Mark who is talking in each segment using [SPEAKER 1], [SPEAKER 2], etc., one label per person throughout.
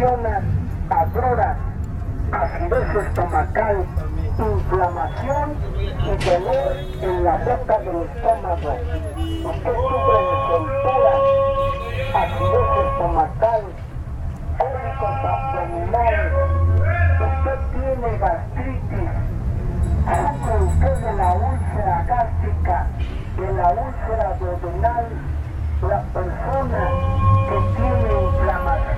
[SPEAKER 1] ocasionan agruras, acidez estomacal, inflamación y dolor en la boca del estómago. Usted sufre de soltura, acidez estomacal, cólicos abdominales, usted tiene gastritis, sufre usted de la úlcera gástrica, de la úlcera duodenal, la persona que tiene inflamación,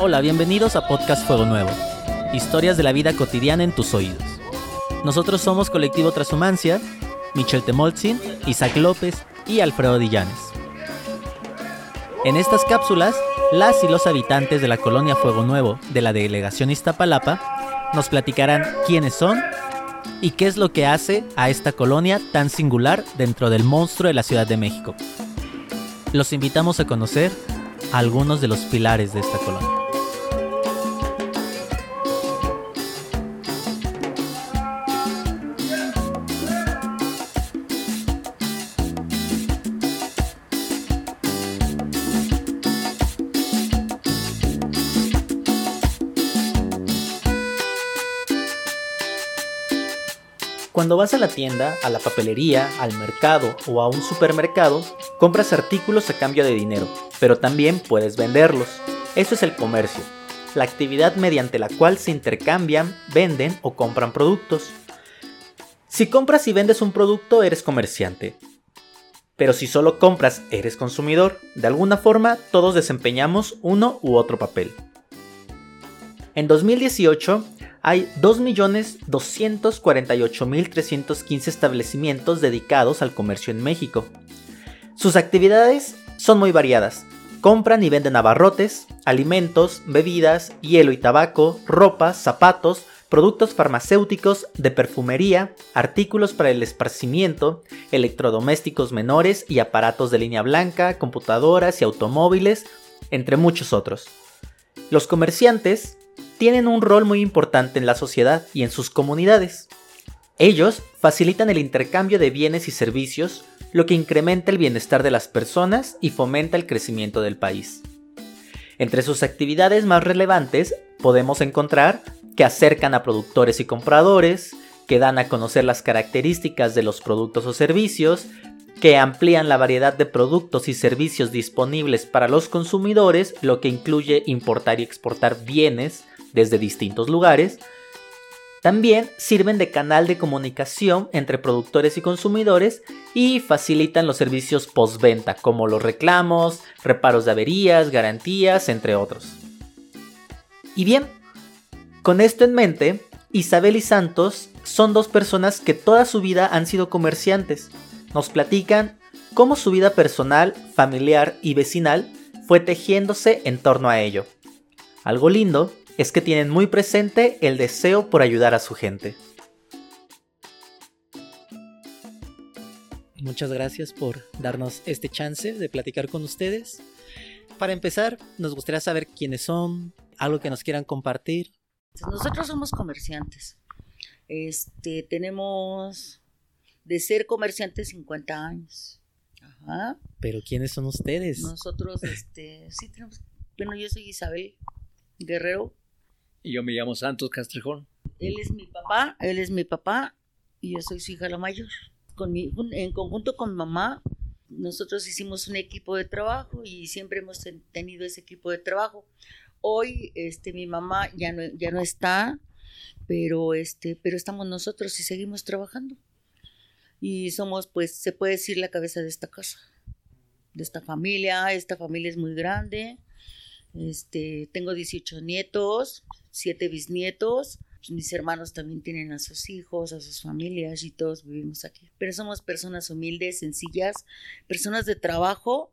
[SPEAKER 2] Hola, bienvenidos a Podcast Fuego Nuevo. Historias de la vida cotidiana en tus oídos. Nosotros somos Colectivo Transhumancia, Michel Temolzin, Isaac López y Alfredo Dillanes. En estas cápsulas, las y los habitantes de la colonia Fuego Nuevo de la delegación Iztapalapa nos platicarán quiénes son y qué es lo que hace a esta colonia tan singular dentro del monstruo de la Ciudad de México. Los invitamos a conocer algunos de los pilares de esta colonia. Cuando vas a la tienda, a la papelería, al mercado o a un supermercado, compras artículos a cambio de dinero, pero también puedes venderlos. Eso es el comercio, la actividad mediante la cual se intercambian, venden o compran productos. Si compras y vendes un producto, eres comerciante. Pero si solo compras, eres consumidor. De alguna forma, todos desempeñamos uno u otro papel. En 2018, hay 2.248.315 establecimientos dedicados al comercio en México. Sus actividades son muy variadas. Compran y venden abarrotes, alimentos, bebidas, hielo y tabaco, ropa, zapatos, productos farmacéuticos, de perfumería, artículos para el esparcimiento, electrodomésticos menores y aparatos de línea blanca, computadoras y automóviles, entre muchos otros. Los comerciantes tienen un rol muy importante en la sociedad y en sus comunidades. Ellos facilitan el intercambio de bienes y servicios, lo que incrementa el bienestar de las personas y fomenta el crecimiento del país. Entre sus actividades más relevantes podemos encontrar que acercan a productores y compradores, que dan a conocer las características de los productos o servicios, que amplían la variedad de productos y servicios disponibles para los consumidores, lo que incluye importar y exportar bienes desde distintos lugares. También sirven de canal de comunicación entre productores y consumidores y facilitan los servicios postventa como los reclamos, reparos de averías, garantías, entre otros. Y bien, con esto en mente, Isabel y Santos son dos personas que toda su vida han sido comerciantes. Nos platican cómo su vida personal, familiar y vecinal fue tejiéndose en torno a ello. Algo lindo es que tienen muy presente el deseo por ayudar a su gente. Muchas gracias por darnos este chance de platicar con ustedes. Para empezar, nos gustaría saber quiénes son, algo que nos quieran compartir.
[SPEAKER 3] Nosotros somos comerciantes. Este, tenemos de ser comerciantes 50 años. Ajá.
[SPEAKER 2] Pero quiénes son ustedes?
[SPEAKER 3] Nosotros, este, sí tenemos. Bueno, yo soy Isabel Guerrero.
[SPEAKER 4] Y yo me llamo Santos Castrejón.
[SPEAKER 3] Él es mi papá, él es mi papá y yo soy su hija la mayor. Con mi, en conjunto con mamá, nosotros hicimos un equipo de trabajo y siempre hemos ten- tenido ese equipo de trabajo. Hoy, este, mi mamá ya no, ya no está, pero, este, pero estamos nosotros y seguimos trabajando. Y somos, pues, se puede decir la cabeza de esta casa, de esta familia. Esta familia es muy grande. Este, tengo 18 nietos, 7 bisnietos. Pues, mis hermanos también tienen a sus hijos, a sus familias y todos vivimos aquí. Pero somos personas humildes, sencillas, personas de trabajo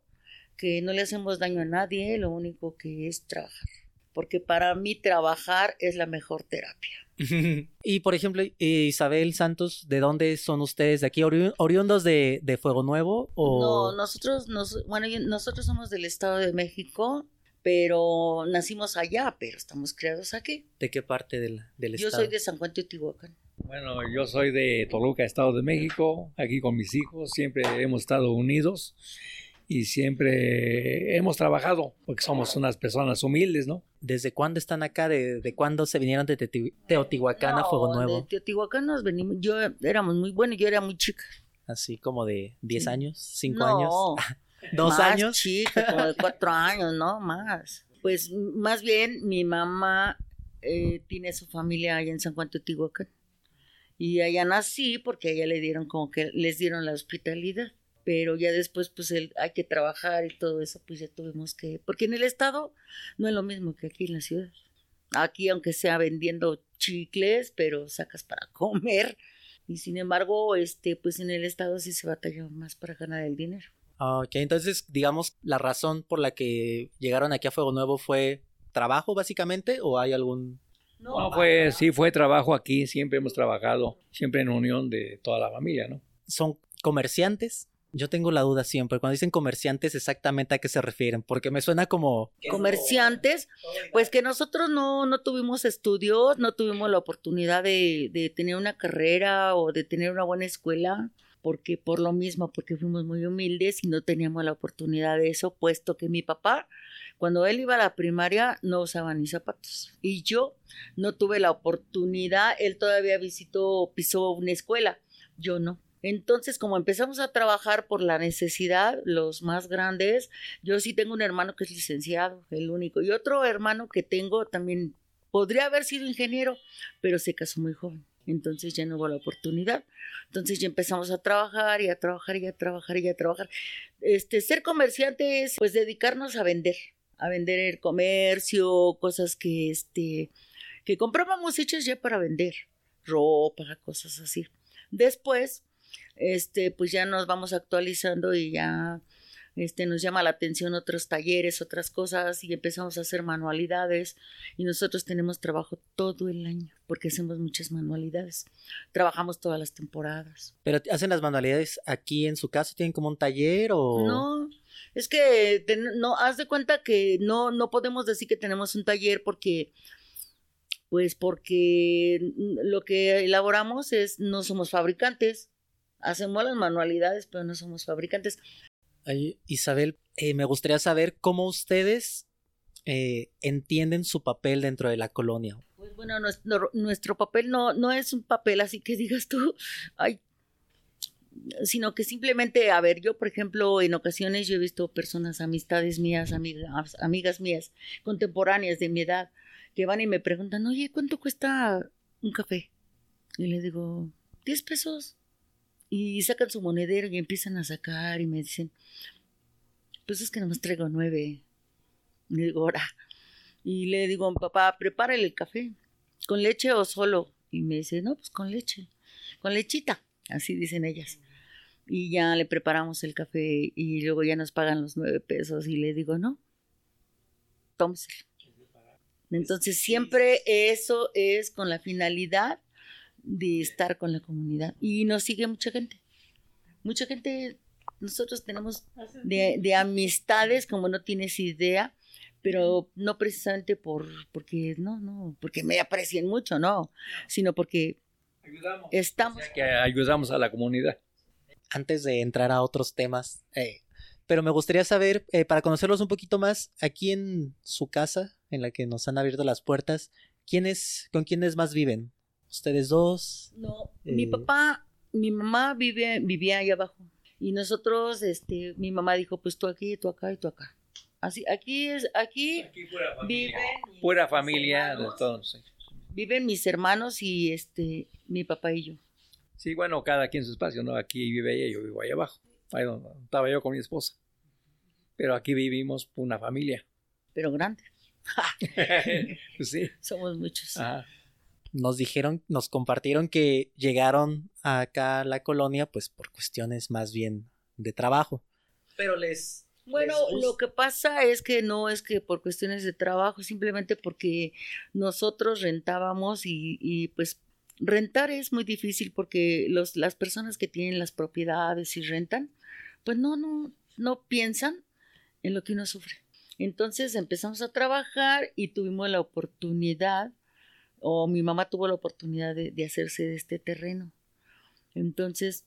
[SPEAKER 3] que no le hacemos daño a nadie, lo único que es trabajar. Porque para mí trabajar es la mejor terapia.
[SPEAKER 2] y por ejemplo, Isabel Santos, ¿de dónde son ustedes? ¿De aquí ori- oriundos de, de Fuego Nuevo? O...
[SPEAKER 3] No, nosotros, nos, bueno, nosotros somos del Estado de México, pero nacimos allá, pero estamos criados aquí.
[SPEAKER 2] ¿De qué parte del, del
[SPEAKER 3] Yo
[SPEAKER 2] estado?
[SPEAKER 3] soy de San Juan Teotihuacán.
[SPEAKER 4] Bueno, yo soy de Toluca, Estado de México, aquí con mis hijos, siempre hemos estado unidos y siempre hemos trabajado, porque somos unas personas humildes, ¿no?
[SPEAKER 2] ¿Desde cuándo están acá? ¿De, de cuándo se vinieron de Teotihuacán a Fuego
[SPEAKER 3] No,
[SPEAKER 2] Nuevo?
[SPEAKER 3] De Teotihuacán nos venimos, yo éramos muy buenos, yo era muy chica.
[SPEAKER 2] Así como de 10 años, 5
[SPEAKER 3] no,
[SPEAKER 2] años, 2
[SPEAKER 3] más
[SPEAKER 2] años.
[SPEAKER 3] chica, como de cuatro años, no más. Pues más bien mi mamá eh, tiene su familia allá en San Juan Teotihuacán. Y allá nací porque allá le dieron como que les dieron la hospitalidad. Pero ya después, pues el, hay que trabajar y todo eso, pues ya tuvimos que. Porque en el estado no es lo mismo que aquí en la ciudad. Aquí, aunque sea vendiendo chicles, pero sacas para comer. Y sin embargo, este, pues en el estado sí se batalla más para ganar el dinero.
[SPEAKER 2] Ah, Ok, entonces, digamos, la razón por la que llegaron aquí a Fuego Nuevo fue trabajo, básicamente, o hay algún...
[SPEAKER 4] No, fue, sí, fue trabajo aquí, siempre hemos trabajado, siempre en unión de toda la familia, ¿no?
[SPEAKER 2] ¿Son comerciantes? Yo tengo la duda siempre. Cuando dicen comerciantes, exactamente a qué se refieren, porque me suena como...
[SPEAKER 3] comerciantes, pues que nosotros no, no tuvimos estudios, no tuvimos la oportunidad de, de tener una carrera o de tener una buena escuela, porque por lo mismo, porque fuimos muy humildes y no teníamos la oportunidad de eso, puesto que mi papá, cuando él iba a la primaria, no usaba ni zapatos. Y yo no tuve la oportunidad, él todavía visitó, pisó una escuela, yo no. Entonces, como empezamos a trabajar por la necesidad, los más grandes, yo sí tengo un hermano que es licenciado, el único, y otro hermano que tengo también podría haber sido ingeniero, pero se casó muy joven. Entonces ya no hubo la oportunidad. Entonces ya empezamos a trabajar y a trabajar y a trabajar y a trabajar. Este, ser comerciante es pues dedicarnos a vender, a vender el comercio, cosas que este que comprábamos hechas ya para vender, ropa, cosas así. Después, este, pues ya nos vamos actualizando y ya este, nos llama la atención otros talleres, otras cosas y empezamos a hacer manualidades y nosotros tenemos trabajo todo el año porque hacemos muchas manualidades. Trabajamos todas las temporadas.
[SPEAKER 2] ¿Pero hacen las manualidades aquí en su casa? ¿Tienen como un taller o...?
[SPEAKER 3] No, es que no, haz de cuenta que no, no podemos decir que tenemos un taller porque pues porque lo que elaboramos es, no somos fabricantes, hacemos las manualidades, pero no somos fabricantes.
[SPEAKER 2] Isabel, eh, me gustaría saber cómo ustedes eh, entienden su papel dentro de la colonia.
[SPEAKER 3] Pues bueno, nuestro, nuestro papel no, no es un papel así que digas tú, ay, sino que simplemente, a ver, yo por ejemplo, en ocasiones yo he visto personas, amistades mías, amigas, amigas mías, contemporáneas de mi edad, que van y me preguntan, oye, ¿cuánto cuesta un café? Y le digo, 10 pesos. Y sacan su monedero y empiezan a sacar y me dicen, pues es que nomás traigo nueve. Y digo, ahora. Y le digo, papá, prepárale el café, ¿con leche o solo? Y me dice, no, pues con leche, con lechita, así dicen ellas. Y ya le preparamos el café y luego ya nos pagan los nueve pesos y le digo, no, tómeselo. Entonces siempre eso es con la finalidad de estar con la comunidad. Y nos sigue mucha gente. Mucha gente, nosotros tenemos de, de amistades como no tienes idea, pero no precisamente por porque no, no, porque me aprecien mucho, no, sino porque
[SPEAKER 4] Ayudamos.
[SPEAKER 3] estamos
[SPEAKER 4] Que ayudamos a la comunidad.
[SPEAKER 2] Antes de entrar a otros temas, eh, pero me gustaría saber, eh, para conocerlos un poquito más, aquí en su casa, en la que nos han abierto las puertas, ¿quiénes, ¿con quiénes más viven? ¿Ustedes dos?
[SPEAKER 3] No,
[SPEAKER 2] Eh,
[SPEAKER 3] mi papá, mi mamá vive, vivía ahí abajo. Y nosotros, este, mi mamá dijo, pues tú aquí, tú acá y tú acá. Así, aquí es, aquí viven mis
[SPEAKER 4] Pura familia de
[SPEAKER 3] hermanos,
[SPEAKER 4] todos.
[SPEAKER 3] Viven mis hermanos y este, mi papá y yo.
[SPEAKER 4] Sí, bueno, cada quien su espacio, ¿no? Aquí vive ella, yo vivo ahí abajo. Ahí donde estaba yo con mi esposa. Pero aquí vivimos una familia.
[SPEAKER 3] Pero grande.
[SPEAKER 4] Pues sí.
[SPEAKER 3] Somos muchos.
[SPEAKER 4] Ajá.
[SPEAKER 2] Nos dijeron, nos compartieron que llegaron acá a la colonia pues por cuestiones más bien de trabajo. Pero les...
[SPEAKER 3] Bueno,
[SPEAKER 2] les
[SPEAKER 3] lo que pasa es que no es que por cuestiones de trabajo, simplemente porque nosotros rentábamos y, y, pues rentar es muy difícil porque los, las personas que tienen las propiedades y rentan, pues no, no, no piensan en lo que uno sufre. Entonces empezamos a trabajar y tuvimos la oportunidad, o mi mamá tuvo la oportunidad de, de hacerse de este terreno. Entonces,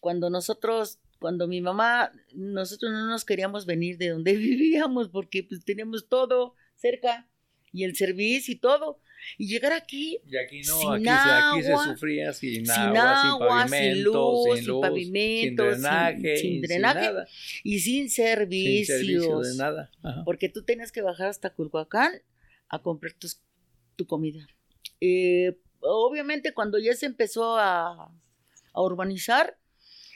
[SPEAKER 3] cuando nosotros, cuando mi mamá, nosotros no nos queríamos venir de donde vivíamos porque pues teníamos todo cerca y el servicio y todo. Y llegar aquí
[SPEAKER 4] Y aquí no,
[SPEAKER 3] Sin
[SPEAKER 4] aquí, se, aquí se
[SPEAKER 3] agua,
[SPEAKER 4] sufría sin,
[SPEAKER 3] sin
[SPEAKER 4] agua,
[SPEAKER 3] agua,
[SPEAKER 4] sin
[SPEAKER 3] sin
[SPEAKER 4] pavimento,
[SPEAKER 3] luz,
[SPEAKER 4] sin
[SPEAKER 3] sin
[SPEAKER 4] luz,
[SPEAKER 3] pavimento, sin-
[SPEAKER 4] sin drenaje,
[SPEAKER 3] sin
[SPEAKER 4] sin
[SPEAKER 3] drenaje,
[SPEAKER 4] nada,
[SPEAKER 3] y sin
[SPEAKER 4] sin
[SPEAKER 3] servicios.
[SPEAKER 4] servicio de nada. Ajá.
[SPEAKER 3] porque tú tenías que bajar hasta Culhuacán a comprar tus- tu comida. Eh, obviamente cuando ya se empezó a, a urbanizar,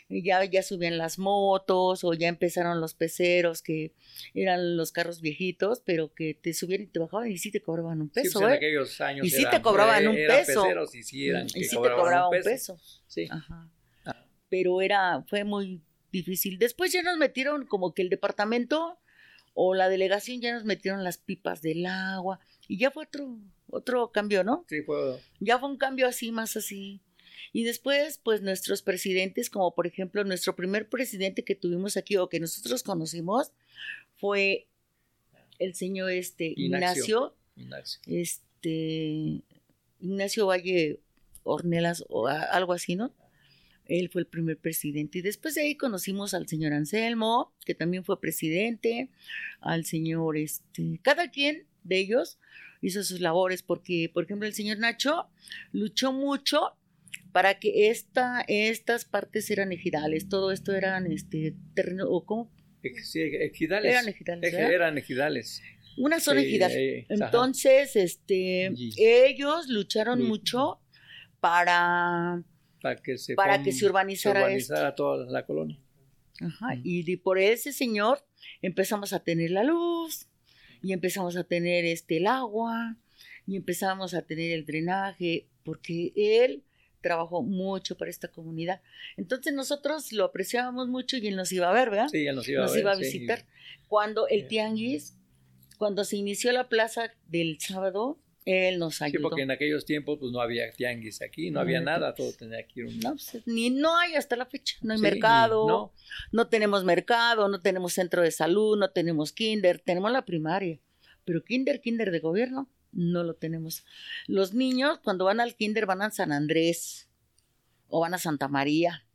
[SPEAKER 3] ya, ya subían las motos o ya empezaron los peceros que eran los carros viejitos, pero que te subían y te bajaban y sí te cobraban un
[SPEAKER 4] Sí,
[SPEAKER 3] peso,
[SPEAKER 4] pues, en
[SPEAKER 3] ¿eh?
[SPEAKER 4] aquellos años
[SPEAKER 3] Y sí te cobraban un peso.
[SPEAKER 4] peceros y sí, eran
[SPEAKER 3] y
[SPEAKER 4] que
[SPEAKER 3] sí te
[SPEAKER 4] cobraban
[SPEAKER 3] cobraba un peso.
[SPEAKER 4] Sí.
[SPEAKER 3] Ajá.
[SPEAKER 4] Ah.
[SPEAKER 3] Pero era, fue muy difícil. Después ya nos metieron como que el departamento o la delegación ya nos metieron las pipas del agua y ya fue otro, otro cambio, ¿no?
[SPEAKER 4] Sí, fue
[SPEAKER 3] Ya fue un cambio así, más así. Y después, pues nuestros presidentes, como por ejemplo nuestro primer presidente que tuvimos aquí o que nosotros conocimos, fue el señor este
[SPEAKER 4] Ignacio.
[SPEAKER 3] Ignacio,
[SPEAKER 4] Ignacio.
[SPEAKER 3] este Ignacio Valle Ornelas o a- algo así, ¿no? Él fue el primer presidente. Y después de ahí conocimos al señor Anselmo, que también fue presidente, al señor, este, cada quien de ellos hizo sus labores, porque, por ejemplo, el señor Nacho luchó mucho para que esta, estas partes eran ejidales, todo esto eran este terreno, o cómo
[SPEAKER 4] sí, ejidales.
[SPEAKER 3] eran ejidales,
[SPEAKER 4] Eje-
[SPEAKER 3] ¿verdad?
[SPEAKER 4] eran ejidales.
[SPEAKER 3] Una zona
[SPEAKER 4] Sí,
[SPEAKER 3] ejidal.
[SPEAKER 4] eh, ajá.
[SPEAKER 3] Entonces, este,
[SPEAKER 4] Y-
[SPEAKER 3] ellos lucharon
[SPEAKER 4] y-
[SPEAKER 3] mucho para,
[SPEAKER 4] Para que se,
[SPEAKER 3] para
[SPEAKER 4] pon-
[SPEAKER 3] que se urbanizara,
[SPEAKER 4] se urbanizara toda la colonia.
[SPEAKER 3] Ajá, y por ese señor empezamos a tener la luz y empezamos a tener este el agua y empezamos a tener el drenaje porque él trabajó mucho para esta comunidad. Entonces nosotros lo apreciábamos mucho y él nos iba a ver, ¿verdad?
[SPEAKER 4] Sí, él nos iba
[SPEAKER 3] nos
[SPEAKER 4] a ver.
[SPEAKER 3] iba a
[SPEAKER 4] sí.
[SPEAKER 3] visitar. Cuando el tianguis, cuando se inició la plaza del sábado, él nos
[SPEAKER 4] Sí,
[SPEAKER 3] ayudó.
[SPEAKER 4] porque en aquellos tiempos pues no había tianguis aquí, no había nada, todo tenía que ir un...
[SPEAKER 3] No, pues, ni no hay hasta la fecha, no hay
[SPEAKER 4] Sí,
[SPEAKER 3] mercado, no.
[SPEAKER 4] no,
[SPEAKER 3] tenemos mercado, no tenemos centro de salud, no tenemos kinder, tenemos la primaria, pero kinder, kinder de gobierno, no lo tenemos. Los niños cuando van al kinder van a San Andrés o van a Santa María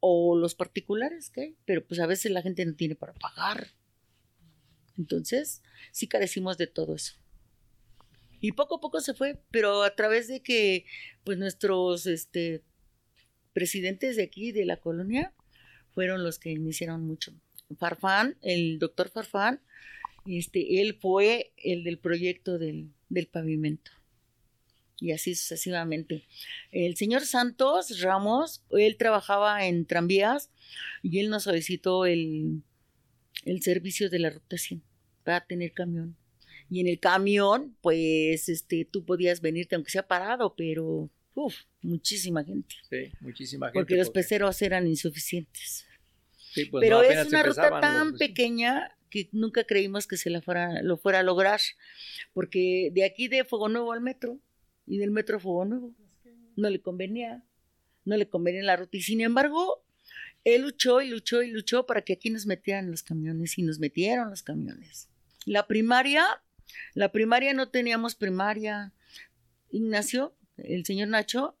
[SPEAKER 3] o los particulares hay, pero pues a veces la gente no tiene para pagar. Entonces, sí carecimos de todo eso. Y poco a poco se fue, pero a través de que pues nuestros este presidentes de aquí de la colonia fueron los que iniciaron mucho. Farfán, el doctor Farfán, este, él fue el del proyecto del, del pavimento. Y así sucesivamente. El señor Santos Ramos, él trabajaba en tranvías y él nos solicitó el, el servicio de la ruta 100 para tener camión. Y en el camión, pues, este, tú podías venirte, aunque sea parado, pero, uff, muchísima gente.
[SPEAKER 4] sí, muchísima gente.
[SPEAKER 3] Porque los peceros eran insuficientes.
[SPEAKER 4] sí, pues,
[SPEAKER 3] Pero
[SPEAKER 4] no,
[SPEAKER 3] es una ruta tan
[SPEAKER 4] los-
[SPEAKER 3] pequeña que nunca creímos que se la fuera, lo fuera a lograr. Porque de aquí de Fuego Nuevo al metro y del metro a Fuego Nuevo no le convenía, no le convenía la ruta. Y sin embargo, él luchó y luchó y luchó para que aquí nos metieran los camiones y nos metieron los camiones. La primaria, la primaria no teníamos primaria. Ignacio, el señor Nacho,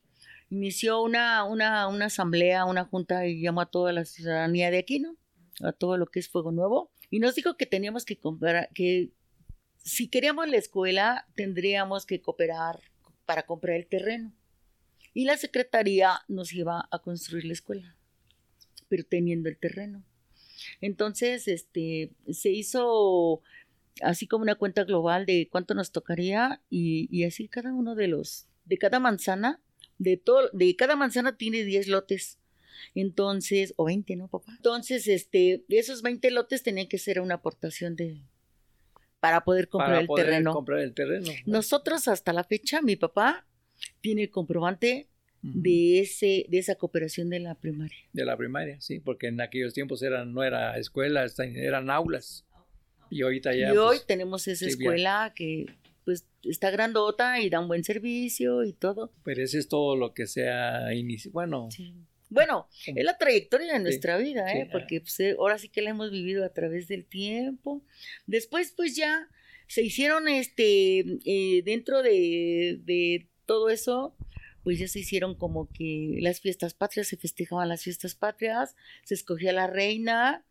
[SPEAKER 3] inició una, una, una asamblea, una junta y llamó a toda la ciudadanía de aquí, ¿no? A todo lo que es Fuego Nuevo. Y nos dijo que teníamos que comprar, que si queríamos la escuela, tendríamos que cooperar para comprar el terreno. Y la secretaría nos iba a construir la escuela, pero teniendo el terreno. Entonces, este, se hizo así como una cuenta global de cuánto nos tocaría y, y así cada uno de los, de cada manzana, de todo, de cada manzana tiene 10 lotes. Entonces, o 20, ¿no, papá? Entonces, este, esos 20 lotes tenían que ser una aportación de, para poder comprar
[SPEAKER 4] para
[SPEAKER 3] el
[SPEAKER 4] poder
[SPEAKER 3] terreno.
[SPEAKER 4] comprar el terreno. ¿no?
[SPEAKER 3] Nosotros hasta la fecha, mi papá tiene el comprobante de ese de esa cooperación de la primaria.
[SPEAKER 4] de la primaria, sí, porque en aquellos tiempos eran, no era escuela, eran aulas. Y ahorita ya.
[SPEAKER 3] y hoy
[SPEAKER 4] pues,
[SPEAKER 3] tenemos esa escuela que pues está grandota y da un buen servicio y todo.
[SPEAKER 4] pero ese es todo lo que se ha iniciado. Bueno,
[SPEAKER 3] Sí. Bueno, es la trayectoria de nuestra vida, ¿eh?
[SPEAKER 4] sí,
[SPEAKER 3] porque pues, eh, ahora sí que la hemos vivido a través del tiempo. Después, pues ya se hicieron, este, eh, dentro de, de todo eso, pues ya se hicieron como que las fiestas patrias, se festejaban las fiestas patrias, se escogía la reina,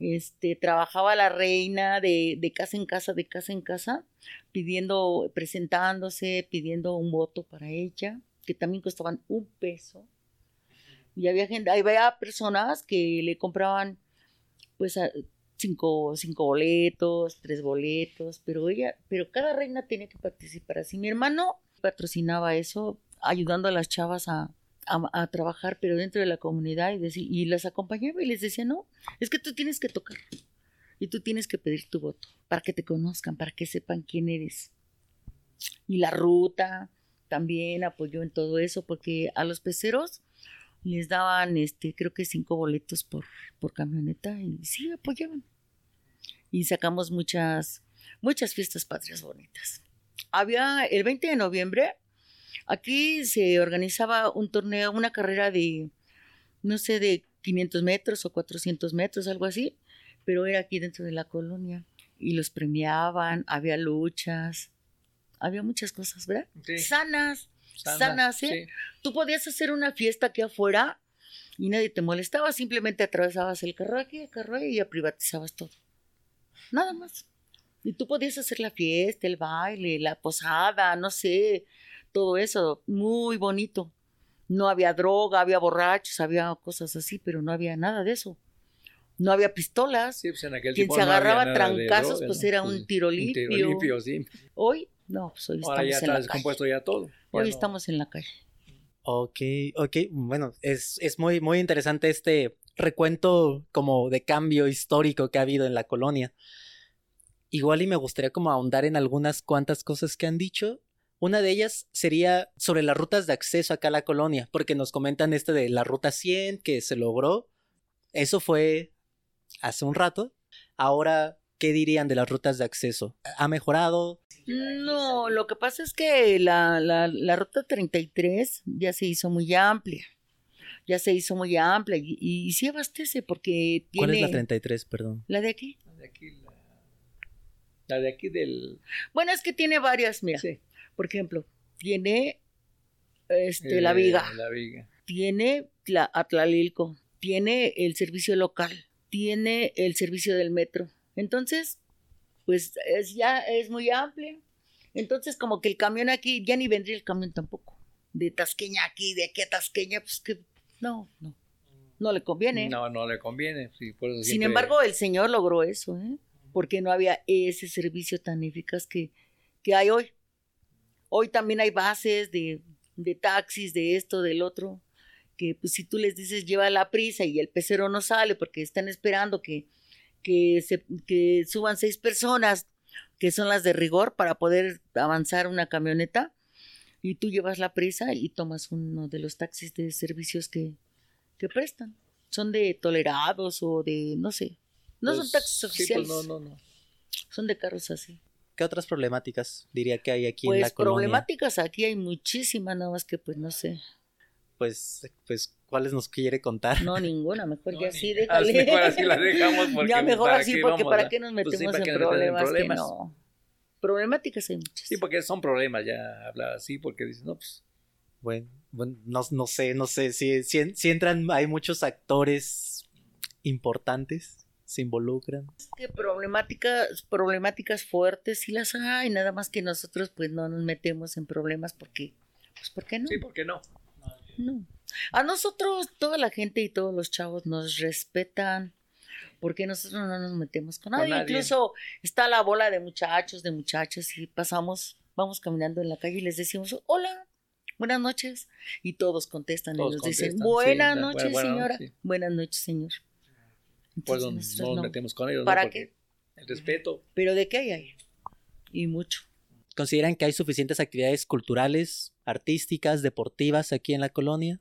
[SPEAKER 3] este, trabajaba la reina de, de casa en casa, de casa en casa, pidiendo, presentándose, pidiendo un voto para ella, que también costaban un peso. Y había gente, había personas que le compraban pues cinco, cinco boletos, tres boletos, pero ella, pero cada reina tenía que participar así. Mi hermano patrocinaba eso, ayudando a las chavas a, a- trabajar, pero dentro de la comunidad y, decir, y las acompañaba y les decía, no, es que tú tienes que tocar y tú tienes que pedir tu voto para que te conozcan, para que sepan quién eres. Y la ruta también apoyó en todo eso, porque a los peceros les daban, este, creo que cinco boletos por, por camioneta y sí apoyaban. Y sacamos muchas, muchas fiestas patrias bonitas. Había el 20 de noviembre, aquí se organizaba un torneo, una carrera de, no sé, de 500 metros o 400 metros, algo así, pero era aquí dentro de la colonia. Y los premiaban, había luchas, había muchas cosas, ¿verdad?
[SPEAKER 4] Sí.
[SPEAKER 3] Sanas,
[SPEAKER 4] sana,
[SPEAKER 3] sanas, ¿eh? Tú podías hacer una fiesta aquí afuera y nadie te molestaba, simplemente atravesabas el carro aquí, el carro ahí y ya privatizabas todo. Nada más. Y tú podías hacer la fiesta, el baile, la posada, no sé, todo eso, muy bonito. No había droga, había borrachos, había cosas así, pero no había nada de eso. No había pistolas.
[SPEAKER 4] Sí, pues en aquel
[SPEAKER 3] Quien se agarraba trancazos,
[SPEAKER 4] droga,
[SPEAKER 3] pues
[SPEAKER 4] ¿no?
[SPEAKER 3] era un tiro limpio.
[SPEAKER 4] tiro limpio, sí.
[SPEAKER 3] Hoy, no, pues hoy
[SPEAKER 4] Ahora
[SPEAKER 3] estamos
[SPEAKER 4] ya
[SPEAKER 3] en
[SPEAKER 4] está
[SPEAKER 3] la calle.
[SPEAKER 4] descompuesto ya todo.
[SPEAKER 3] Hoy estamos en la calle.
[SPEAKER 2] Ok, ok, bueno, es, es muy, muy interesante este recuento como de cambio histórico que ha habido en la colonia. Igual y me gustaría como ahondar en algunas cuantas cosas que han dicho. Una de ellas sería sobre las rutas de acceso acá a la colonia, porque nos comentan este de la ruta 100 que se logró. Eso fue hace un rato. Ahora, ¿qué dirían de las rutas de acceso? ¿Ha mejorado?
[SPEAKER 3] No, lo que pasa es que la, la, la ruta 33 ya se hizo muy amplia. Ya se hizo muy amplia y, y, sí abastece porque tiene...
[SPEAKER 2] ¿Cuál es la 33, perdón?
[SPEAKER 3] ¿La de aquí?
[SPEAKER 4] La de aquí, la, la de aquí del...
[SPEAKER 3] Bueno, es que tiene varias, mira.
[SPEAKER 4] Sí.
[SPEAKER 3] Por ejemplo, tiene este,
[SPEAKER 4] eh,
[SPEAKER 3] la viga,
[SPEAKER 4] La viga.
[SPEAKER 3] tiene la Atlalilco, tiene el servicio local, tiene el servicio del metro. Entonces, pues es, ya es muy amplia. Entonces, como que el camión aquí, ya ni vendría el camión tampoco. De Tasqueña aquí, de aquí a Tasqueña, pues que no, no. No le conviene.
[SPEAKER 4] No, no le conviene. sí, por eso
[SPEAKER 3] Sin embargo, el señor logró eso, ¿eh? Porque no había ese servicio tan eficaz que, que hay hoy. Hoy también hay bases de, de taxis, de esto, del otro, que pues si tú les dices lleva la prisa y el pecero no sale porque están esperando que, que, se, que suban seis personas, que son las de rigor, para poder avanzar una camioneta, y tú llevas la prisa y tomas uno de los taxis de servicios que, que prestan. Son de tolerados o de, no sé. No son
[SPEAKER 4] Pues,
[SPEAKER 3] taxis
[SPEAKER 4] sí, pues,
[SPEAKER 3] oficiales.
[SPEAKER 4] no, no, no.
[SPEAKER 3] Son de carros así.
[SPEAKER 2] ¿Qué otras problemáticas diría que hay aquí en la
[SPEAKER 3] Pues
[SPEAKER 2] colonia?
[SPEAKER 3] problemáticas aquí hay muchísimas, nada más que pues no sé.
[SPEAKER 2] Pues, pues, ¿cuáles nos quiere contar?
[SPEAKER 3] No, ninguna, mejor
[SPEAKER 4] No,
[SPEAKER 3] sí,
[SPEAKER 4] así,
[SPEAKER 3] déjale.
[SPEAKER 4] mejor así la dejamos porque
[SPEAKER 3] ya mejor
[SPEAKER 4] ¿para
[SPEAKER 3] así, porque
[SPEAKER 4] vamos,
[SPEAKER 3] para qué nos
[SPEAKER 4] Pues sí,
[SPEAKER 3] metemos
[SPEAKER 4] ¿para qué
[SPEAKER 3] en
[SPEAKER 4] en
[SPEAKER 3] problemas, que
[SPEAKER 4] problemas?
[SPEAKER 3] no. Problemáticas hay muchas.
[SPEAKER 4] Sí, porque son problemas ya hablar así, porque dicen, no, pues
[SPEAKER 2] Bueno, bueno, no, no sé, no sé, si, si, si entran, hay muchos actores importantes, se involucran.
[SPEAKER 3] que problemáticas, problemáticas fuertes sí las hay, nada más que nosotros pues no nos metemos en problemas porque, pues ¿por qué no?
[SPEAKER 4] sí, ¿por qué no?
[SPEAKER 3] No. A nosotros, toda la gente y todos los chavos nos respetan porque nosotros no nos metemos con nadie.
[SPEAKER 4] nadie.
[SPEAKER 3] Incluso está la bola de muchachos, de muchachas y pasamos, vamos caminando en la calle y les decimos, hola, buenas noches. Y todos contestan
[SPEAKER 4] Todos
[SPEAKER 3] y nos dicen,
[SPEAKER 4] contestan,
[SPEAKER 3] buenas
[SPEAKER 4] sí,
[SPEAKER 3] noches,
[SPEAKER 4] buena-
[SPEAKER 3] señora.
[SPEAKER 4] sí.
[SPEAKER 3] Buenas noches, señor.
[SPEAKER 4] Pues no,
[SPEAKER 3] nosotros
[SPEAKER 4] no nos
[SPEAKER 3] no.
[SPEAKER 4] metemos con ellos. ¿no?
[SPEAKER 3] ¿Para
[SPEAKER 4] Porque-
[SPEAKER 3] qué?
[SPEAKER 4] El respeto.
[SPEAKER 3] Pero de qué hay hay. Y mucho.
[SPEAKER 2] ¿Consideran que hay suficientes actividades culturales, artísticas, deportivas aquí en la colonia?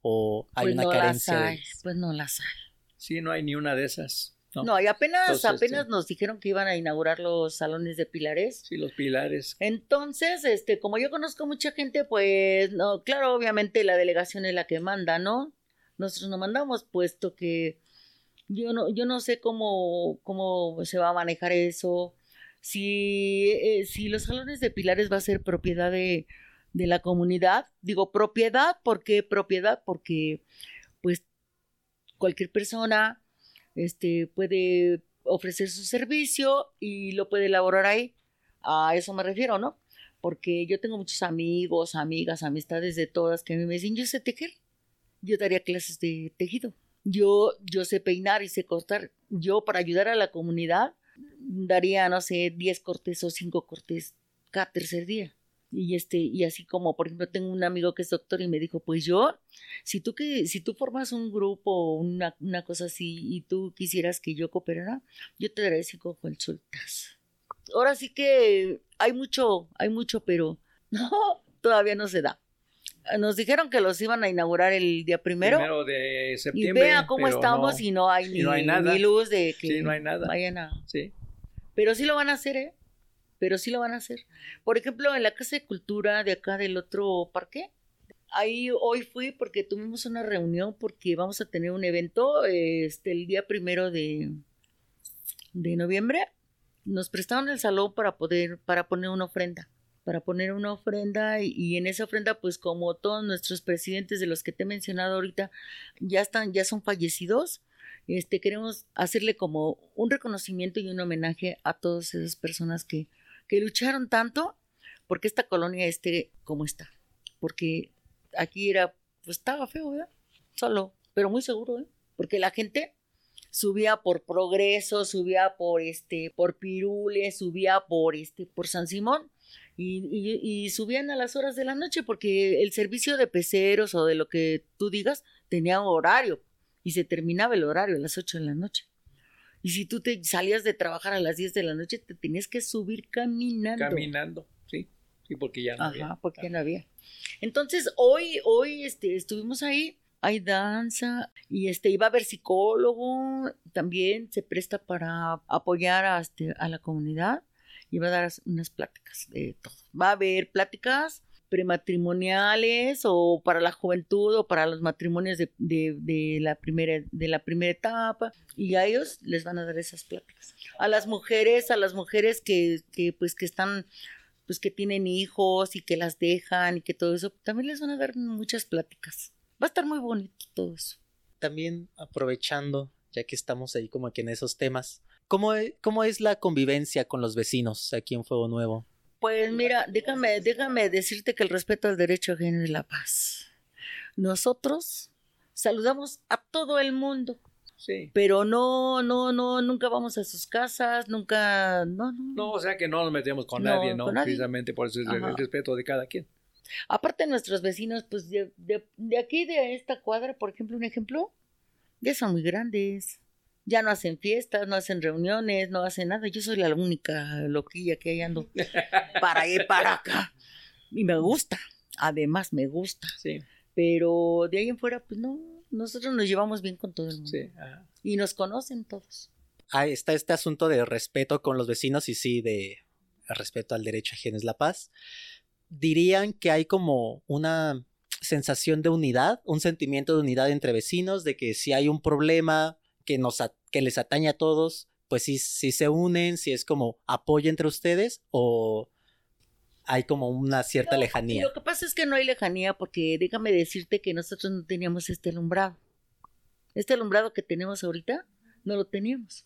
[SPEAKER 2] ¿O hay
[SPEAKER 3] Pues
[SPEAKER 2] una
[SPEAKER 3] no
[SPEAKER 2] carencia?
[SPEAKER 3] las hay. Pues no las hay.
[SPEAKER 4] Sí, no hay ni una de esas. No.
[SPEAKER 3] No, y apenas,
[SPEAKER 4] Entonces,
[SPEAKER 3] apenas
[SPEAKER 4] sí.
[SPEAKER 3] nos dijeron que iban a inaugurar los salones de pilares.
[SPEAKER 4] Sí, los pilares.
[SPEAKER 3] Entonces, este, como yo conozco mucha gente, pues, no, claro, obviamente la delegación es la que manda, ¿no? Nosotros no mandamos, puesto que yo no, yo no sé cómo, cómo se va a manejar eso. Si, eh, si los salones de pilares va a ser propiedad de, de la comunidad, digo propiedad, ¿por qué propiedad? Porque, pues, cualquier persona este, puede ofrecer su servicio y lo puede elaborar ahí. A eso me refiero, ¿no? Porque yo tengo muchos amigos, amigas, amistades de todas que a mí me dicen, yo sé tejer, yo daría clases de tejido, yo, yo sé peinar y sé cortar, yo para ayudar a la comunidad daría, no sé, 10 cortes o 5 cortes cada tercer día. Y este, y así como, por ejemplo, tengo un amigo que es doctor y me dijo, pues yo, si tú que, si tú formas un grupo una, una cosa así y tú quisieras que yo cooperara, yo te daré cinco consultas. Ahora sí que hay mucho, hay mucho, pero no, todavía no se da. Nos dijeron que los iban a inaugurar el día primero,
[SPEAKER 4] Primero de
[SPEAKER 3] y
[SPEAKER 4] septiembre.
[SPEAKER 3] vea cómo estamos
[SPEAKER 4] no.
[SPEAKER 3] y no hay
[SPEAKER 4] y
[SPEAKER 3] ni,
[SPEAKER 4] no hay nada.
[SPEAKER 3] ni luz de que
[SPEAKER 4] Sí, no hay nada.
[SPEAKER 3] vayan a...
[SPEAKER 4] Sí.
[SPEAKER 3] Pero sí lo van a hacer, ¿eh? Pero sí lo van a hacer. Por ejemplo, en la Casa de Cultura de acá del otro parque, ahí hoy fui porque tuvimos una reunión porque vamos a tener un evento este, el día primero de, de noviembre. Nos prestaron el salón para poder, para poner una ofrenda. Para poner una ofrenda y, en esa ofrenda, pues como todos nuestros presidentes de los que te he mencionado ahorita ya están, ya son fallecidos, este, queremos hacerle como un reconocimiento y un homenaje a todas esas personas que, que lucharon tanto porque esta colonia esté como está. Porque aquí era, pues estaba feo, ¿verdad? Solo, pero muy seguro, ¿eh? Porque la gente subía por Progreso, subía por este, por Pirules, subía por este, por San Simón. Y, y, y subían a las horas de la noche porque el servicio de peceros o de lo que tú digas tenía horario y se terminaba el horario a las 8 de la noche. Y si tú te salías de trabajar a las 10 de la noche, te tenías que subir caminando.
[SPEAKER 4] Caminando, sí. Sí, porque ya no
[SPEAKER 3] Ajá,
[SPEAKER 4] había.
[SPEAKER 3] porque no había. Entonces, hoy, hoy este, estuvimos ahí, hay danza, y este, iba a haber psicólogo, también se presta para apoyar a, este, a la comunidad, y va a dar unas pláticas de todo. Va a haber pláticas prematrimoniales o para la juventud o para los matrimonios de, de, de la primera de la primera etapa y a ellos les van a dar esas pláticas. A las mujeres a las mujeres que, que pues que están pues que tienen hijos y que las dejan y que todo eso también les van a dar muchas pláticas. Va a estar muy bonito todo eso.
[SPEAKER 2] También aprovechando, ya que estamos ahí como que en esos temas, ¿cómo, e- cómo es la convivencia con los vecinos aquí en Fuego Nuevo?
[SPEAKER 3] Pues mira, déjame, déjame decirte que el respeto al derecho ajeno es la paz. Nosotros saludamos a todo el mundo,
[SPEAKER 4] Sí.
[SPEAKER 3] pero no, no, no, nunca vamos a sus casas, nunca, no, no.
[SPEAKER 4] No, o sea que no nos metemos con
[SPEAKER 3] No,
[SPEAKER 4] nadie, ¿no?
[SPEAKER 3] con nadie.
[SPEAKER 4] Precisamente por eso es el, respeto de cada quien.
[SPEAKER 3] Aparte nuestros vecinos, pues de, de, de aquí, de esta cuadra, por ejemplo, un ejemplo, ya son muy grandes. Ya no hacen fiestas, no hacen reuniones, no hacen nada. Yo soy la única loquilla que ahí ando para ir para acá. Y me gusta, además me gusta.
[SPEAKER 4] Sí,
[SPEAKER 3] Pero de ahí en fuera, pues no, nosotros nos llevamos bien con todo el mundo.
[SPEAKER 4] sí. ajá.
[SPEAKER 3] Y nos conocen todos.
[SPEAKER 2] Ah, está este asunto de respeto con los vecinos y sí, de respeto al derecho ajeno es la paz. Dirían que hay como una sensación de unidad, un sentimiento de unidad entre vecinos, de que si hay un problema que, nos a- que les atañe a todos, pues sí, sí se unen, si es como apoyo entre ustedes o hay como una cierta
[SPEAKER 3] No,
[SPEAKER 2] lejanía.
[SPEAKER 3] Lo que pasa es que no hay lejanía porque déjame decirte que nosotros no teníamos este alumbrado. Este alumbrado que tenemos ahorita no lo teníamos.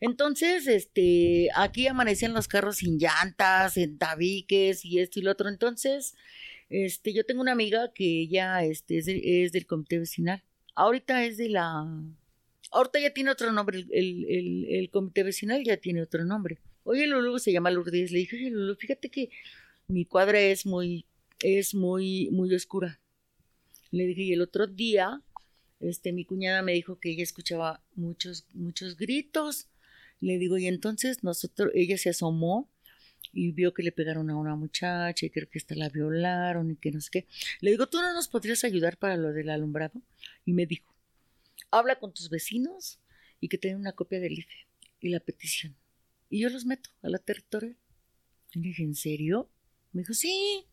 [SPEAKER 3] Entonces, este, aquí amanecían los carros sin llantas, en tabiques y esto y lo otro. Entonces, este, yo tengo una amiga que ella, este, es, de- es del comité vecinal. Ahorita es de la, ahorita ya tiene otro nombre, el, el, el- comité vecinal ya tiene otro nombre. Oye, Lulu se llama Lourdes. Le dije, oye, Lulu, fíjate que mi cuadra es muy, es muy, muy oscura. Le dije, y el otro día, este, mi cuñada me dijo que ella escuchaba muchos, muchos gritos Le digo, y entonces nosotros, ella se asomó y vio que le pegaron a una muchacha y creo que esta la violaron y que no sé qué. Le digo, ¿tú no nos podrías ayudar para lo del alumbrado? Y me dijo, habla con tus vecinos y que tengan una copia del IFE y la petición. Y yo los meto a la territorial. Y dije, ¿en serio? Me dijo, sí.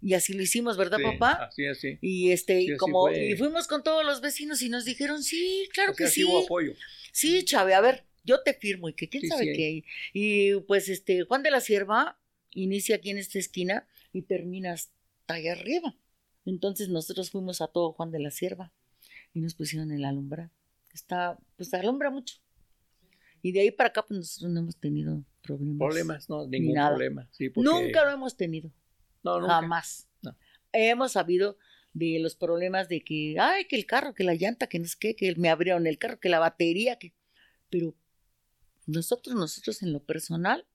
[SPEAKER 3] Y así lo hicimos, ¿verdad,
[SPEAKER 4] Sí,
[SPEAKER 3] papá?
[SPEAKER 4] Así, así.
[SPEAKER 3] Y este,
[SPEAKER 4] Sí,
[SPEAKER 3] y
[SPEAKER 4] así
[SPEAKER 3] como, y fuimos con todos los vecinos y nos dijeron, sí, claro que sí.
[SPEAKER 4] hubo apoyo.
[SPEAKER 3] Sí, Chave, a ver, yo te firmo y que quién
[SPEAKER 4] Sí,
[SPEAKER 3] sabe qué. Y pues este, Juan de la Sierva inicia aquí en esta esquina y termina hasta allá arriba. Entonces nosotros fuimos a todo Juan de la Sierva y nos pusieron el alumbrar. Está, pues alumbra mucho. Y de ahí para acá, pues nosotros no hemos tenido problemas.
[SPEAKER 4] Problemas, no, ningún
[SPEAKER 3] nada.
[SPEAKER 4] problema. Sí, porque-
[SPEAKER 3] Nunca lo hemos tenido.
[SPEAKER 4] No, nunca.
[SPEAKER 3] Jamás.
[SPEAKER 4] No.
[SPEAKER 3] Hemos sabido de los problemas de que, ay, que el carro, que la llanta, que no sé qué, que me abrieron el carro, que la batería, que... Pero nosotros, nosotros en lo personal,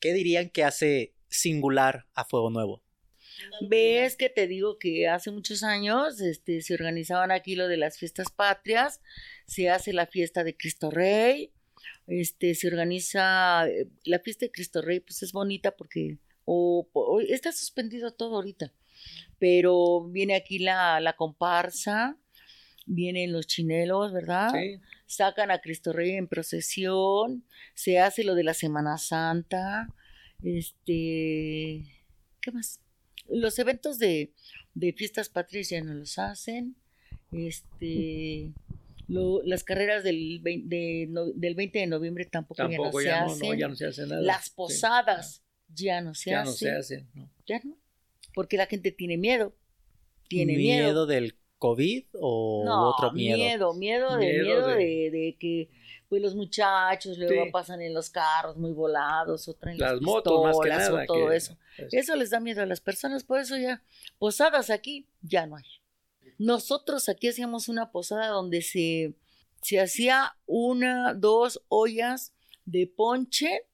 [SPEAKER 2] ¿Qué dirían que hace singular a Fuego Nuevo?
[SPEAKER 3] Ves que te digo que hace muchos años este, se organizaban aquí lo de las fiestas patrias, se hace la fiesta de Cristo Rey, este, se organiza, eh, la fiesta de Cristo Rey, pues es bonita porque o, o- está suspendido todo ahorita, pero viene aquí la, la comparsa, vienen los chinelos, ¿verdad?
[SPEAKER 4] Sí,
[SPEAKER 3] sacan a Cristo Rey en procesión, se hace lo de la Semana Santa, este, ¿qué más? Los eventos de, de fiestas patrias ya no los hacen, este, lo- las carreras del, vein- de no- del 20 de noviembre tampoco,
[SPEAKER 4] tampoco
[SPEAKER 3] ya
[SPEAKER 4] ya
[SPEAKER 3] no se
[SPEAKER 4] no,
[SPEAKER 3] hacen,
[SPEAKER 4] ya no se hace nada.
[SPEAKER 3] las
[SPEAKER 4] Sí.
[SPEAKER 3] posadas ya no se
[SPEAKER 4] ya
[SPEAKER 3] hacen,
[SPEAKER 4] no se hacen. no.
[SPEAKER 3] ya no, porque la gente tiene miedo, tiene
[SPEAKER 2] ¿Miedo,
[SPEAKER 3] miedo.
[SPEAKER 2] del COVID o
[SPEAKER 3] No,
[SPEAKER 2] otro miedo?
[SPEAKER 3] miedo, miedo de,
[SPEAKER 4] Miedo
[SPEAKER 3] miedo
[SPEAKER 4] de-
[SPEAKER 3] de, de que pues los muchachos luego
[SPEAKER 4] Sí.
[SPEAKER 3] pasan en los carros muy volados o traen
[SPEAKER 4] Las
[SPEAKER 3] las
[SPEAKER 4] motos más que
[SPEAKER 3] pistolas o
[SPEAKER 4] nada.
[SPEAKER 3] todo
[SPEAKER 4] que-
[SPEAKER 3] eso. Eso les da miedo a las personas, por eso ya posadas aquí ya no hay. Nosotros aquí hacíamos una posada donde se, se hacía una, dos ollas de ponche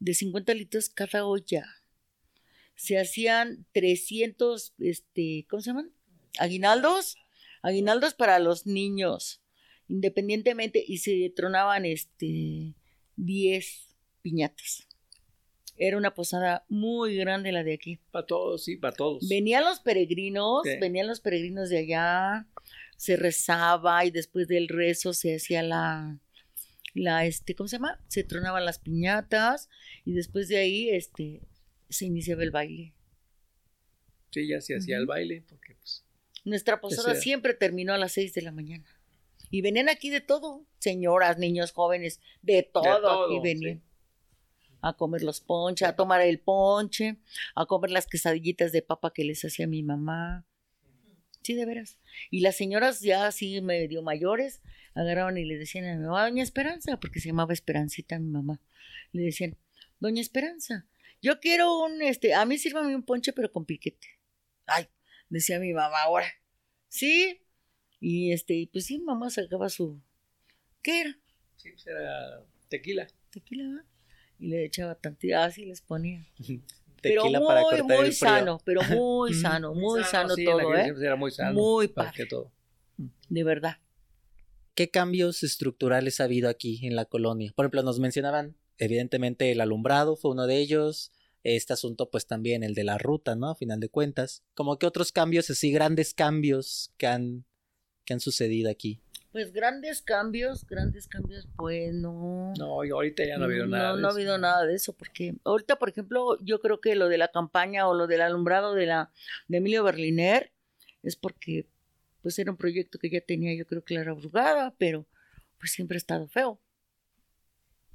[SPEAKER 3] de 50 litros cada olla. Se hacían 300, este, ¿cómo se llaman? Aguinaldos. Aguinaldos para los niños, independientemente, y se tronaban, este, 10 piñatas. Era una posada muy grande la de aquí.
[SPEAKER 4] Para todos, sí, para todos.
[SPEAKER 3] Venían los peregrinos, venían los peregrinos de allá, se rezaba y después del rezo se hacía la, la, este, ¿cómo se llama? Se tronaban las piñatas y después de ahí, este, se iniciaba el baile.
[SPEAKER 4] Sí, ya se hacía el baile, porque pues,
[SPEAKER 3] Nuestra posada siempre terminó a las 6 de la mañana. Y venían aquí de todo, señoras, niños, jóvenes, de todo,
[SPEAKER 4] todo,
[SPEAKER 3] aquí venían.
[SPEAKER 4] sí.
[SPEAKER 3] A comer los ponches, a tomar el ponche, a comer las quesadillitas de papa que les hacía mi mamá. Sí, de veras. Y las señoras ya así medio mayores agarraban y le decían a mi mamá, Doña Esperanza, porque se llamaba Esperancita mi mamá. Le decían, Doña Esperanza, yo quiero un, este, a mí sírvame un ponche pero con piquete. Ay, decía mi mamá ahora. Sí. Y este, y pues sí, mamá sacaba su, ¿qué era?
[SPEAKER 4] sí, pues, era tequila.
[SPEAKER 3] Tequila, ¿verdad? Y le echaba tantito, así les ponía. Pero
[SPEAKER 2] Tequila
[SPEAKER 3] muy,
[SPEAKER 2] para cortar
[SPEAKER 3] muy
[SPEAKER 2] el frío.
[SPEAKER 3] todo, pero muy
[SPEAKER 2] Mm,
[SPEAKER 3] sano, muy sano
[SPEAKER 4] sí, en
[SPEAKER 3] todo, ¿eh?
[SPEAKER 4] Era muy sano.
[SPEAKER 3] Muy padre.
[SPEAKER 4] que todo.
[SPEAKER 3] De verdad.
[SPEAKER 2] ¿Qué cambios estructurales ha habido aquí en la colonia? Por ejemplo, nos mencionaban, evidentemente, el alumbrado fue uno de ellos. Este asunto, pues también el de la ruta, ¿no? A final de cuentas. Como que otros cambios, así grandes cambios que han, que han sucedido aquí.
[SPEAKER 3] Pues grandes cambios, grandes cambios, pues no.
[SPEAKER 4] No, y ahorita ya no ha habido nada.
[SPEAKER 3] No,
[SPEAKER 4] de
[SPEAKER 3] no ha habido nada de eso, porque ahorita, por ejemplo, yo creo que lo de la campaña o lo del alumbrado de la de Emilio Berliner es porque pues era un proyecto que ya tenía yo creo que la Brugada, pero pues siempre ha estado feo.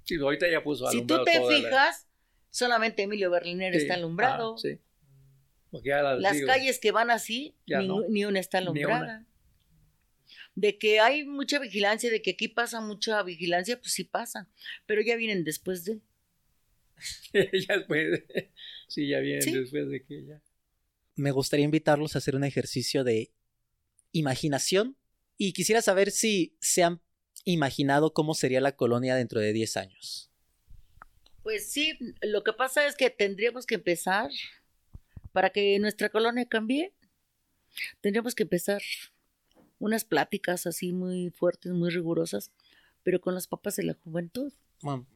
[SPEAKER 4] Sí, ahorita ya puso
[SPEAKER 3] Si tú
[SPEAKER 4] alumbrado
[SPEAKER 3] te
[SPEAKER 4] la-
[SPEAKER 3] fijas, solamente Emilio Berliner
[SPEAKER 4] Sí,
[SPEAKER 3] está alumbrado.
[SPEAKER 4] ah, sí. Porque ya la-
[SPEAKER 3] Las
[SPEAKER 4] digo,
[SPEAKER 3] calles que van así, ni,
[SPEAKER 4] no.
[SPEAKER 3] ni una está
[SPEAKER 4] Ni
[SPEAKER 3] alumbrada. De que hay mucha vigilancia, de que aquí pasa mucha vigilancia, pues sí pasa, pero ya vienen después de...
[SPEAKER 4] ya después. sí, ya viene
[SPEAKER 3] Sí.
[SPEAKER 4] después de que ya.
[SPEAKER 2] Me gustaría invitarlos a hacer un ejercicio de imaginación y quisiera saber si se han imaginado cómo sería la colonia dentro de 10 años.
[SPEAKER 3] Pues sí, lo que pasa es que tendríamos que empezar, para que nuestra colonia cambie, tendríamos que empezar unas pláticas así muy fuertes, muy rigurosas pero con los papás de la juventud.
[SPEAKER 2] Bueno,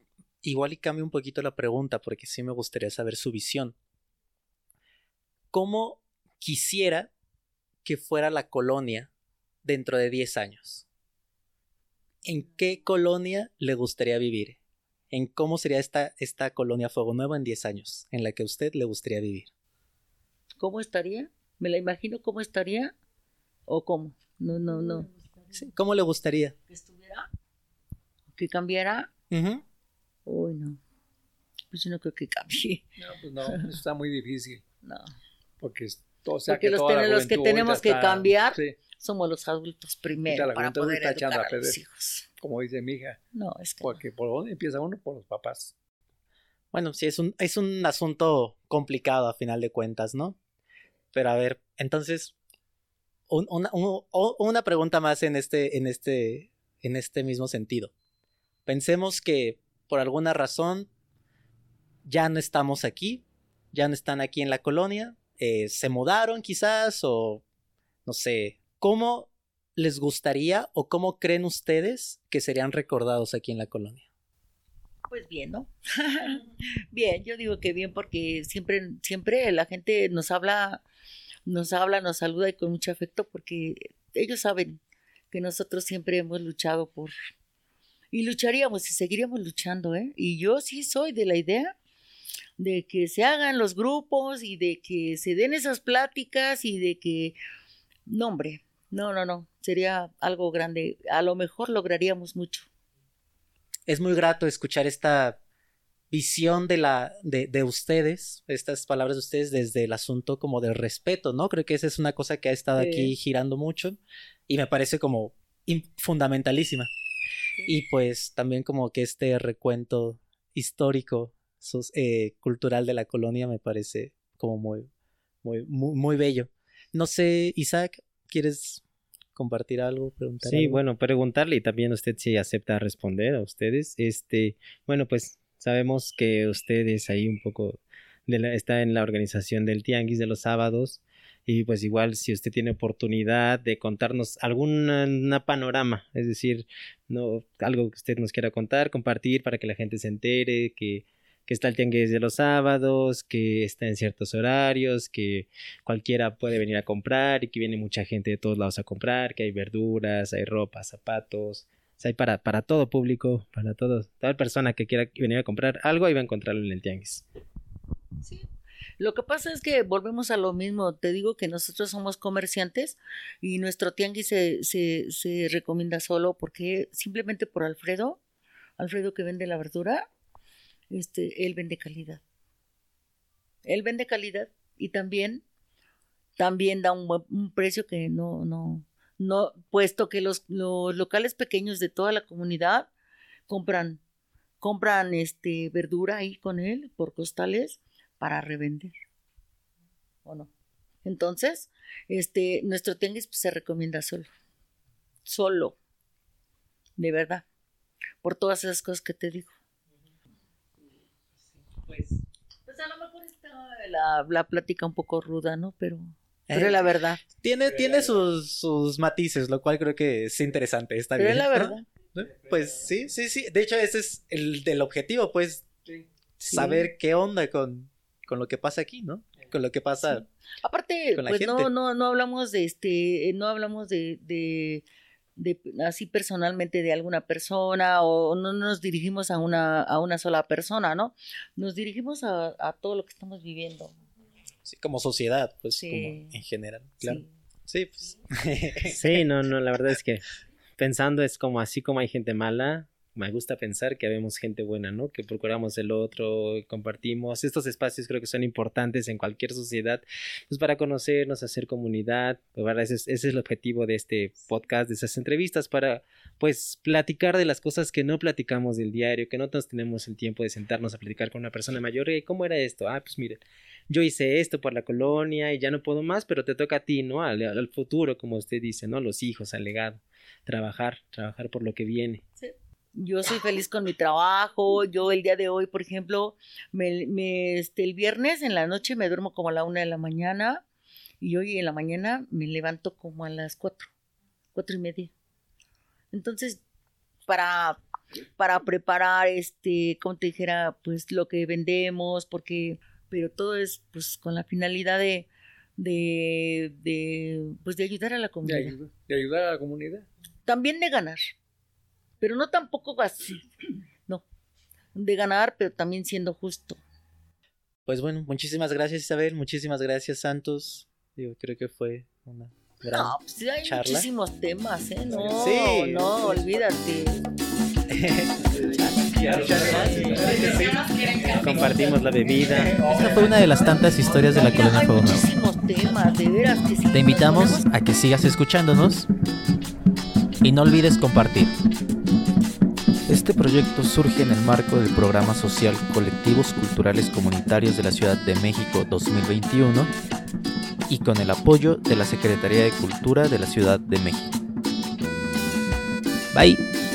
[SPEAKER 2] igual y cambio un poquito la pregunta porque sí me gustaría saber su visión. ¿Cómo quisiera que fuera la colonia dentro de 10 años? ¿En qué colonia le gustaría vivir? ¿En cómo sería esta, esta colonia Fuego Nuevo en 10 años en la que a usted le gustaría vivir?
[SPEAKER 3] ¿Cómo estaría? ¿Me la imagino cómo estaría? ¿O cómo? No, no, no.
[SPEAKER 2] Sí, ¿Cómo le gustaría?
[SPEAKER 3] ¿Que estuviera? ¿Que cambiara?
[SPEAKER 2] Ujú.
[SPEAKER 3] Uy, no. Pues yo no creo que cambie.
[SPEAKER 4] No, pues no, eso está muy difícil.
[SPEAKER 3] No.
[SPEAKER 4] Porque, o sea,
[SPEAKER 3] Porque los
[SPEAKER 4] toda la
[SPEAKER 3] ten- los que tenemos que
[SPEAKER 4] está-
[SPEAKER 3] cambiar.
[SPEAKER 4] Sí,
[SPEAKER 3] Somos los adultos primero
[SPEAKER 4] la
[SPEAKER 3] para poder
[SPEAKER 4] está echando
[SPEAKER 3] educar
[SPEAKER 4] a
[SPEAKER 3] a los hijos.
[SPEAKER 4] como dice mi hija.
[SPEAKER 3] No, es que no.
[SPEAKER 4] Porque por dónde empieza uno, por los papás.
[SPEAKER 2] Bueno, sí, es un, es un asunto complicado a final de cuentas, ¿no? Pero a ver, entonces, una pregunta más en este, en, este, en este mismo sentido. Pensemos que por alguna razón ya no estamos aquí, ya no están aquí en la colonia, eh, se mudaron quizás o no sé, ¿cómo les gustaría o cómo creen ustedes que serían recordados aquí en la colonia?
[SPEAKER 3] Pues bien, ¿no? bien, yo digo que bien porque siempre, siempre la gente nos habla, nos habla, nos saluda y con mucho afecto porque ellos saben que nosotros siempre hemos luchado por y lucharíamos y seguiríamos luchando, ¿eh? Y yo sí soy de la idea de que se hagan los grupos y de que se den esas pláticas y de que no, hombre, no, no, no, sería algo grande. A lo mejor lograríamos mucho.
[SPEAKER 2] es muy grato escuchar esta visión de la de, de ustedes, estas palabras de ustedes desde el asunto como del respeto, ¿no? Creo que esa es una cosa que ha estado
[SPEAKER 3] Sí.
[SPEAKER 2] aquí girando mucho y me parece como fundamentalísima. Y pues también como que este recuento histórico, sos- eh, cultural de la colonia me parece como muy, muy, muy, muy bello. No sé, Isaac, ¿quieres compartir algo? Preguntar
[SPEAKER 1] Sí,
[SPEAKER 2] algo?
[SPEAKER 1] bueno, preguntarle y también usted si acepta responder a ustedes. Este, bueno, pues sabemos que ustedes ahí un poco de la- está en la organización del Tianguis de los sábados y pues igual si usted tiene oportunidad de contarnos una panorama, es decir, no algo que usted nos quiera contar, compartir para que la gente se entere que que está el tianguis de los sábados, que está en ciertos horarios, que cualquiera puede venir a comprar y que viene mucha gente de todos lados a comprar, que hay verduras, hay ropa, zapatos, sea, hay para, para todo público, para todo, toda persona que quiera venir a comprar algo, ahí va a encontrarlo en el tianguis.
[SPEAKER 3] Sí. Lo que pasa es que volvemos a lo mismo. Te digo que nosotros somos comerciantes y nuestro tianguis se, se, se recomienda solo porque simplemente por Alfredo, Alfredo que vende la verdura, este, él vende calidad. Él vende calidad y también, también da un, un precio que no, no, no, puesto que los, los locales pequeños de toda la comunidad compran, compran este verdura ahí con él por costales para revender. ¿O no? Entonces, este, nuestro tianguis pues, se recomienda solo. Solo. De verdad. Por todas esas cosas que te digo.
[SPEAKER 2] Pues,
[SPEAKER 3] Pues a lo mejor está la, la plática un poco ruda, ¿no? Pero, pero
[SPEAKER 2] Eh,
[SPEAKER 3] es la verdad.
[SPEAKER 2] Tiene, tiene sus, sus matices, lo cual creo que es interesante. Está
[SPEAKER 3] Pero
[SPEAKER 2] bien.
[SPEAKER 3] es la verdad.
[SPEAKER 2] ¿No? Pues sí, sí, sí. De hecho, ese es el del objetivo, pues,
[SPEAKER 3] Sí.
[SPEAKER 2] saber qué onda con, con lo que pasa aquí, ¿no? Con lo que pasa.
[SPEAKER 3] Aparte,
[SPEAKER 2] con la
[SPEAKER 3] pues no, no, no hablamos de este, no hablamos de, de, de así personalmente de alguna persona o no nos dirigimos a una, a una sola persona, ¿no? Nos dirigimos a, a todo lo que estamos viviendo.
[SPEAKER 2] Sí, como sociedad, pues,
[SPEAKER 3] Sí.
[SPEAKER 2] como en general. Claro.
[SPEAKER 3] Sí.
[SPEAKER 2] Sí, pues.
[SPEAKER 1] Sí, no, no, la verdad es que pensando es como así como hay gente mala, me gusta pensar que habemos gente buena, ¿no? Que procuramos el otro, compartimos. Estos espacios creo que son importantes en cualquier sociedad, pues para conocernos, hacer comunidad. ¿verdad? Ese, es, ese es el objetivo de este podcast, de esas entrevistas, para pues platicar de las cosas que no platicamos del diario, que no nos tenemos el tiempo de sentarnos a platicar con una persona mayor. "Oye, ¿Cómo era esto? Ah, pues miren, yo hice esto por la colonia y ya no puedo más, pero te toca a ti, ¿no? Al, futuro, como usted dice, ¿no? Los hijos, al legado. Trabajar, trabajar por lo que viene.
[SPEAKER 3] Yo soy feliz con mi trabajo. Yo el día de hoy, por ejemplo, me, este, el viernes en la noche me duermo como a la una de la mañana y hoy en la mañana me levanto como a las cuatro, cuatro y media. Entonces, para, para preparar, este, como te dijera, pues lo que vendemos, porque, pero todo es pues con la finalidad de, de, de, pues de ayudar a la
[SPEAKER 4] De
[SPEAKER 3] comunidad.
[SPEAKER 4] de ayudar a la comunidad.
[SPEAKER 3] También de ganar, pero no tampoco así, no, de ganar, pero también siendo justo.
[SPEAKER 2] Pues bueno, muchísimas gracias Isabel, muchísimas gracias Santos. Digo, creo que fue una gran...
[SPEAKER 3] No, pues sí hay
[SPEAKER 2] charla.
[SPEAKER 3] muchísimos temas, ¿eh? No,
[SPEAKER 2] Sí.
[SPEAKER 3] no, olvídate.
[SPEAKER 1] Compartimos la bebida.
[SPEAKER 2] Esta fue una de las tantas historias de la colonia Fuego Nuevo. Te invitamos a que sigas escuchándonos y no olvides compartir. Este proyecto surge en el marco del programa social Colectivos Culturales Comunitarios de la Ciudad de México 2021 y con el apoyo de la Secretaría de Cultura de la Ciudad de México. Bye.